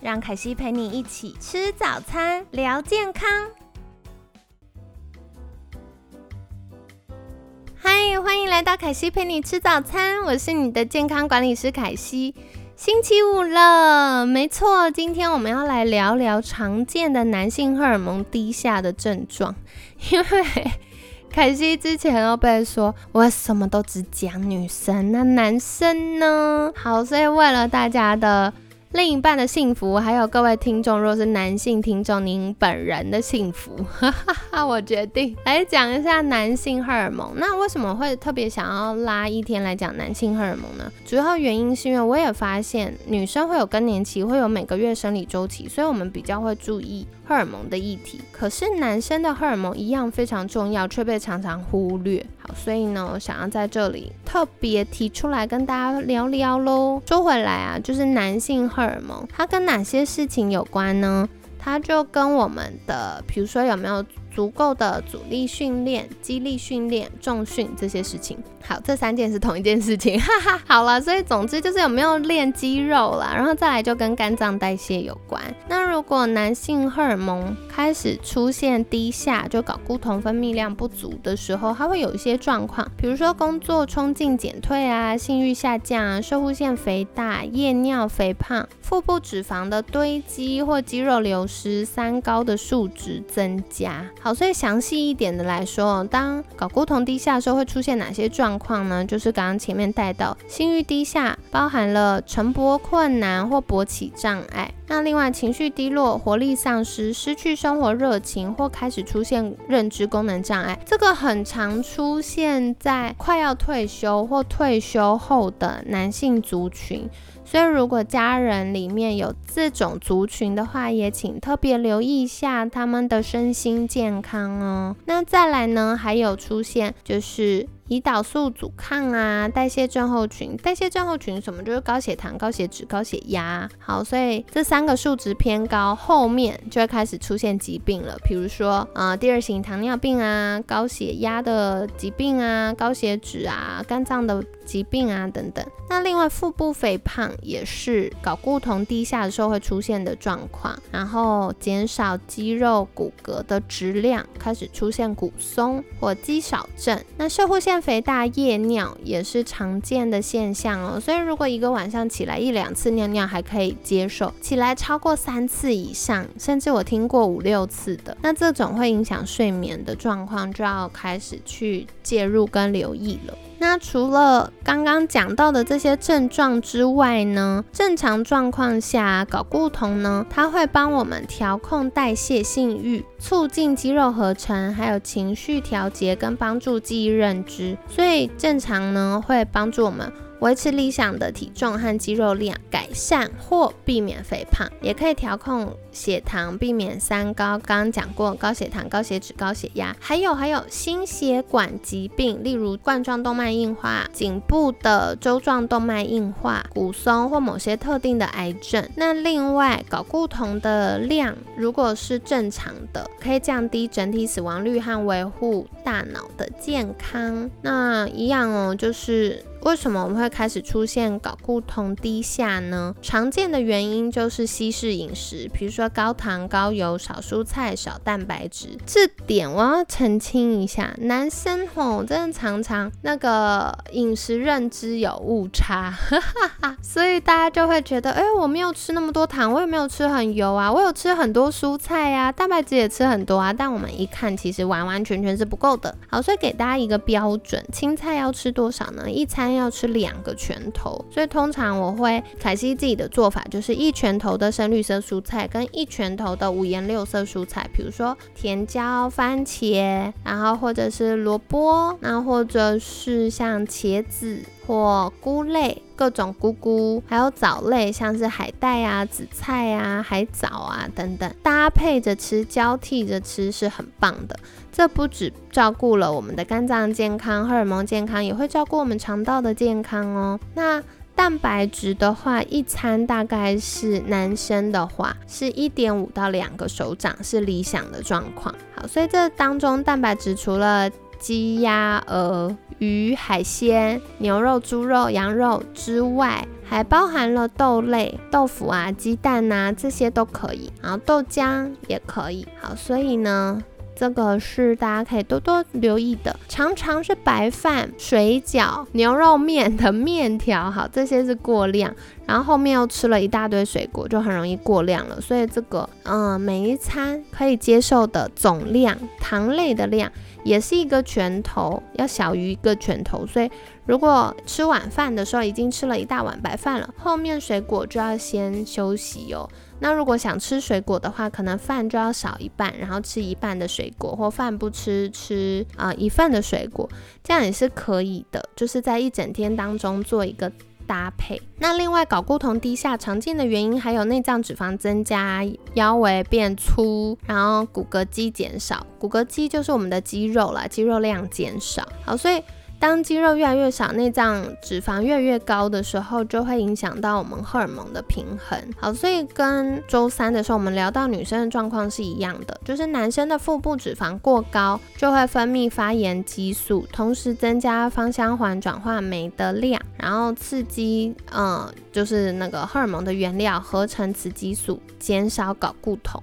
让凯西陪你一起吃早餐，聊健康。嗨，欢迎来到凯西陪你吃早餐，我是你的健康管理师凯西。星期五了，没错，今天我们要来聊聊常见的男性荷尔蒙低下的症状。因为凯西之前都被说我什么都只讲女生，那男生呢？好，所以为了大家的。另一半的幸福，还有各位听众，若是男性听众，您本人的幸福，哈哈哈，我决定来讲一下男性荷尔蒙。那为什么会特别想要拉一天来讲男性荷尔蒙呢？主要原因是因为我也发现女生会有更年期，会有每个月生理周期，所以我们比较会注意荷尔蒙的议题。可是男生的荷尔蒙一样非常重要，却被常常忽略。好，所以呢，我想要在这里特别提出来跟大家聊聊喽。说回来啊，就是男性。荷尔蒙它跟哪些事情有关呢？它就跟我们的，比如说有没有。足够的阻力训练、肌力训练、重训这些事情，好，这三件是同一件事情，哈哈。好了，所以总之就是有没有练肌肉啦，然后再来就跟肝脏代谢有关。那如果男性荷尔蒙开始出现低下，就睾固酮分泌量不足的时候，它会有一些状况，比如说工作冲劲减退啊，性欲下降啊，射护腺肥大、夜尿、肥胖、腹部脂肪的堆积或肌肉流失、三高的数值增加。所以详细一点的来说，当睾固酮低下的时候，会出现哪些状况呢？就是刚刚前面带到，性欲低下，包含了晨勃困难或勃起障碍。那另外，情绪低落、活力丧失、失去生活热情或开始出现认知功能障碍，这个很常出现在快要退休或退休后的男性族群。所以，如果家人里面有这种族群的话，也请特别留意一下他们的身心健康哦。那再来呢，还有出现就是。胰岛素阻抗啊，代谢症候群，代谢症候群什么？就是高血糖、高血脂、高血压。好，所以这三个数值偏高，后面就会开始出现疾病了，比如说呃第二型糖尿病啊，高血压的疾病啊，高血脂啊，肝脏的疾病啊等等。那另外腹部肥胖也是睾固酮低下的时候会出现的状况，然后减少肌肉骨骼的质量，开始出现骨松或肌少症。那射护腺肥大夜尿也是常见的现象哦，所以如果一个晚上起来一两次尿尿还可以接受，起来超过三次以上，甚至我听过五六次的，那这种会影响睡眠的状况就要开始去介入跟留意了。那除了刚刚讲到的这些症状之外呢，正常状况下睾固酮呢，它会帮我们调控代谢、性欲，促进肌肉合成，还有情绪调节跟帮助记忆认知，所以正常呢会帮助我们。维持理想的体重和肌肉量，改善或避免肥胖，也可以调控血糖，避免三高。刚刚讲过，高血糖、高血脂、高血压，还有还有心血管疾病，例如冠状动脉硬化、颈部的周状动脉硬化、骨松或某些特定的癌症。那另外，睾固酮的量如果是正常的，可以降低整体死亡率和维护大脑的健康。那一样哦，就是。为什么我们会开始出现睾固酮低下呢？常见的原因就是西式饮食，比如说高糖、高油、少蔬菜、少蛋白质。这点我要澄清一下，男生吼真的常常那个饮食认知有误差，所以大家就会觉得，哎，我没有吃那么多糖，我也没有吃很油啊，我有吃很多蔬菜呀，蛋白质也吃很多啊。但我们一看，其实完完全全是不够的。好，所以给大家一个标准，青菜要吃多少呢？一餐。要吃两个拳头，所以通常我会凯西自己的做法就是一拳头的深绿色蔬菜跟一拳头的五颜六色蔬菜，比如说甜椒、番茄，然后或者是萝卜，那或者是像茄子。或菇类，各种菇菇，还有藻类，像是海带啊、紫菜啊、海藻啊等等，搭配着吃，交替着吃是很棒的。这不只照顾了我们的肝脏健康、荷尔蒙健康，也会照顾我们肠道的健康哦。那蛋白质的话，一餐大概是男生的话是一点五到两个手掌是理想的状况。好，所以这当中蛋白质除了鸡、鸭、鹅、鱼、海鲜、牛肉、猪肉、羊肉之外，还包含了豆类、豆腐啊、鸡蛋呐，这些都可以。然后豆浆也可以。好，所以呢。这个是大家可以多多留意的，常常是白饭、水饺、牛肉面的面条，好，这些是过量，然后后面又吃了一大堆水果，就很容易过量了。所以这个，嗯，每一餐可以接受的总量，糖类的量也是一个拳头，要小于一个拳头。所以如果吃晚饭的时候已经吃了一大碗白饭了，后面水果就要先休息哦。那如果想吃水果的话，可能饭就要少一半，然后吃一半的水果，或饭不吃，吃啊一份的水果，这样也是可以的。就是在一整天当中做一个搭配。那另外睾固酮低下常见的原因还有内脏脂肪增加、腰围变粗，然后骨骼肌减少。骨骼肌就是我们的肌肉了，肌肉量减少。好，所以。当肌肉越来越少，内脏脂肪越来越高的时候，就会影响到我们荷尔蒙的平衡。好，所以跟周三的时候我们聊到女生的状况是一样的，就是男生的腹部脂肪过高，就会分泌发炎激素，同时增加芳香环转化酶的量，然后刺激，嗯，就是那个荷尔蒙的原料合成雌激素，减少睾固酮。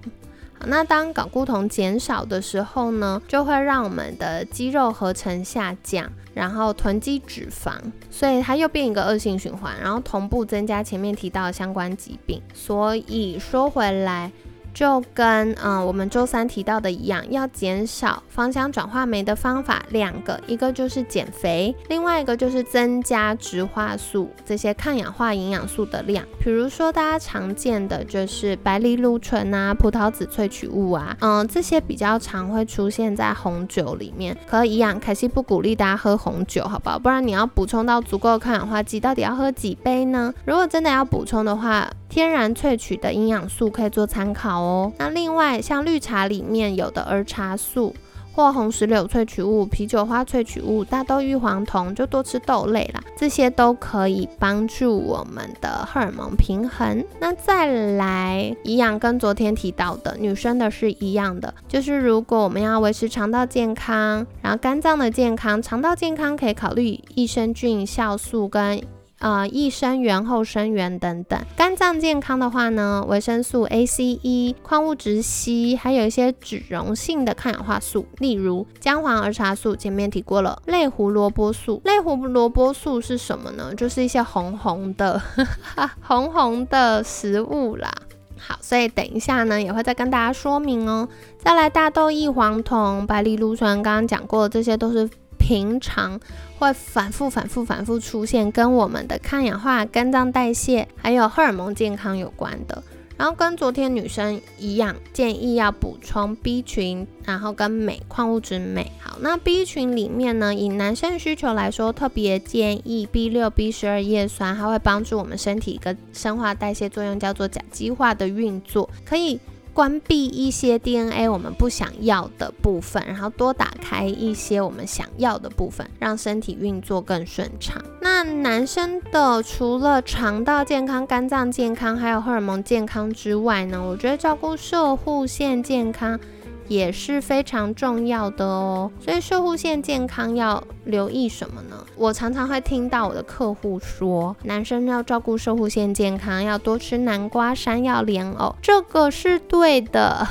那当睾固酮减少的时候呢，就会让我们的肌肉合成下降，然后囤积脂肪，所以它又变一个恶性循环，然后同步增加前面提到的相关疾病。所以说回来。就跟嗯我们周三提到的一样，要减少芳香转化酶的方法两个，一个就是减肥，另外一个就是增加植化素这些抗氧化营养素的量。比如说大家常见的就是白藜芦醇啊、葡萄籽萃取物啊，嗯这些比较常会出现在红酒里面。可一样，凯西不鼓励大家喝红酒，好不好？不然你要补充到足够抗氧化剂，到底要喝几杯呢？如果真的要补充的话，天然萃取的营养素可以做参考哦。那另外像绿茶里面有的儿茶素或红石榴萃取物、啤酒花萃取物、大豆异黄酮，就多吃豆类啦，这些都可以帮助我们的荷尔蒙平衡。那再来一样跟昨天提到的女生的是一样的，就是如果我们要维持肠道健康，然后肝脏的健康，肠道健康可以考虑益生菌、酵素跟。啊，益生元、后生元等等。肝脏健康的话呢，维生素 A、C、E、矿物质硒，还有一些脂溶性的抗氧化素，例如姜黄儿茶素，前面提过了。类胡萝卜素，类胡萝卜素是什么呢？就是一些红红的、红红的食物啦。好，所以等一下呢，也会再跟大家说明哦。再来，大豆异黄酮、白藜芦醇，刚刚讲过，这些都是。平常会反复、反复、反复出现，跟我们的抗氧化、肝脏代谢还有荷尔蒙健康有关的。然后跟昨天女生一样，建议要补充 B 群，然后跟镁、矿物质镁。好，那 B 群里面呢，以男生需求来说，特别建议 B 六、B 十二叶酸，它会帮助我们身体一个生化代谢作用，叫做甲基化的运作，可以。关闭一些 DNA 我们不想要的部分，然后多打开一些我们想要的部分，让身体运作更顺畅。那男生的除了肠道健康、肝脏健康，还有荷尔蒙健康之外呢，我觉得照顾射护腺健康。也是非常重要的哦，所以射护腺健康要留意什么呢？我常常会听到我的客户说，男生要照顾射护腺健康，要多吃南瓜、山药、莲藕，这个是对的。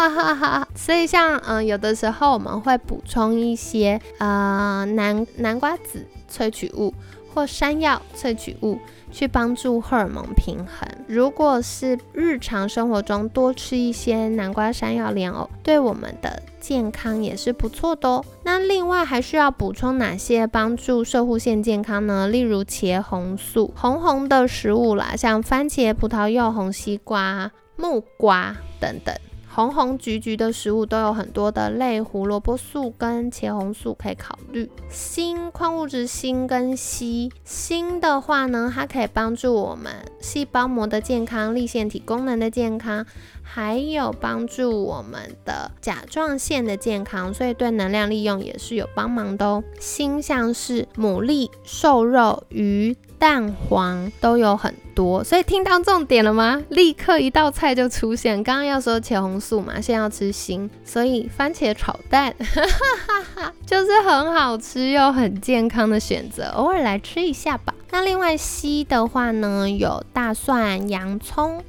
所以像嗯，有的时候我们会补充一些呃南南瓜籽萃取物或山药萃取物。去帮助荷尔蒙平衡。如果是日常生活中多吃一些南瓜、山药、莲藕，对我们的健康也是不错的哦。那另外还需要补充哪些帮助射护腺健康呢？例如茄红素，红红的食物啦，像番茄、葡萄柚、红西瓜、木瓜等等。红红橘橘的食物都有很多的类胡萝卜素跟茄红素可以考虑。锌矿物质锌跟硒，锌的话呢，它可以帮助我们细胞膜的健康、立腺体功能的健康，还有帮助我们的甲状腺的健康，所以对能量利用也是有帮忙的哦。锌像是牡蛎、瘦肉、鱼。蛋黄都有很多，所以听到重点了吗？立刻一道菜就出现。刚刚要说茄红素嘛，现在要吃锌，所以番茄炒蛋 就是很好吃又很健康的选择，偶尔来吃一下吧。那另外硒的话呢，有大蒜、洋葱、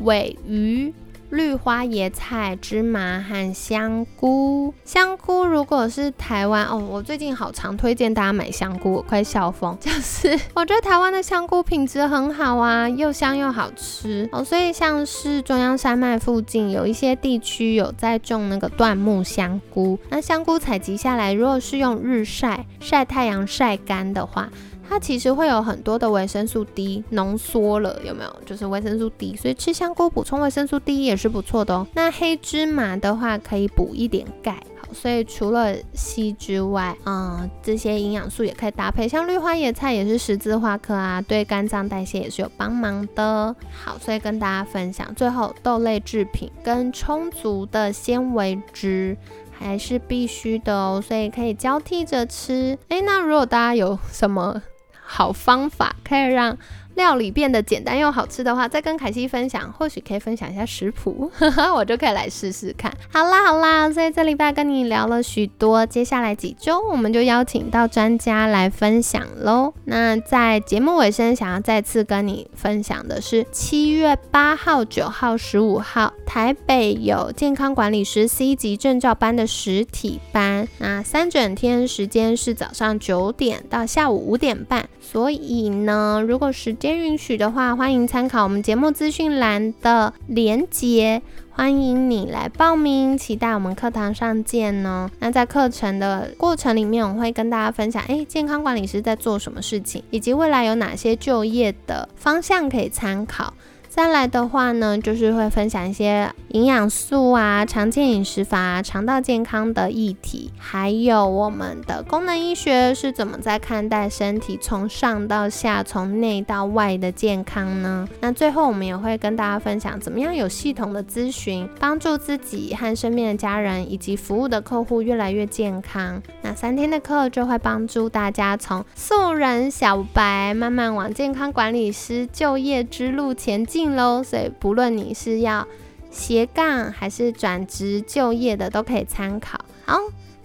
尾鱼。绿花椰菜、芝麻和香菇。香菇如果是台湾哦，我最近好常推荐大家买香菇，我快笑疯。就是我觉得台湾的香菇品质很好啊，又香又好吃哦。所以像是中央山脉附近有一些地区有在种那个椴木香菇，那香菇采集下来，如果是用日晒晒太阳晒干的话。它其实会有很多的维生素 D 浓缩了，有没有？就是维生素 D，所以吃香菇补充维生素 D 也是不错的哦。那黑芝麻的话可以补一点钙，好，所以除了硒之外，嗯，这些营养素也可以搭配。像绿花野菜也是十字花科啊，对肝脏代谢也是有帮忙的。好，所以跟大家分享，最后豆类制品跟充足的纤维质还是必须的哦，所以可以交替着吃。诶，那如果大家有什么？好方法可以让料理变得简单又好吃的话，再跟凯西分享，或许可以分享一下食谱，我就可以来试试看。好啦好啦，所以这礼拜跟你聊了许多，接下来几周我们就邀请到专家来分享喽。那在节目尾声，想要再次跟你分享的是，七月八号、九号、十五号，台北有健康管理师 C 级证照班的实体班，那三整天时间是早上九点到下午五点半。所以呢，如果是时间允许的话，欢迎参考我们节目资讯栏的连接，欢迎你来报名，期待我们课堂上见哦。那在课程的过程里面，我会跟大家分享，哎，健康管理师在做什么事情，以及未来有哪些就业的方向可以参考。再来的话呢，就是会分享一些营养素啊、常见饮食法、肠道健康的议题，还有我们的功能医学是怎么在看待身体从上到下、从内到外的健康呢？那最后我们也会跟大家分享怎么样有系统的咨询，帮助自己和身边的家人以及服务的客户越来越健康。那三天的课就会帮助大家从素人小白慢慢往健康管理师就业之路前进。喽，所以不论你是要斜杠还是转职就业的，都可以参考。好，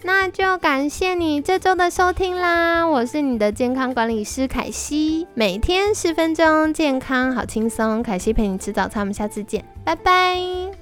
那就感谢你这周的收听啦！我是你的健康管理师凯西，每天十分钟，健康好轻松。凯西陪你吃早餐，我们下次见，拜拜。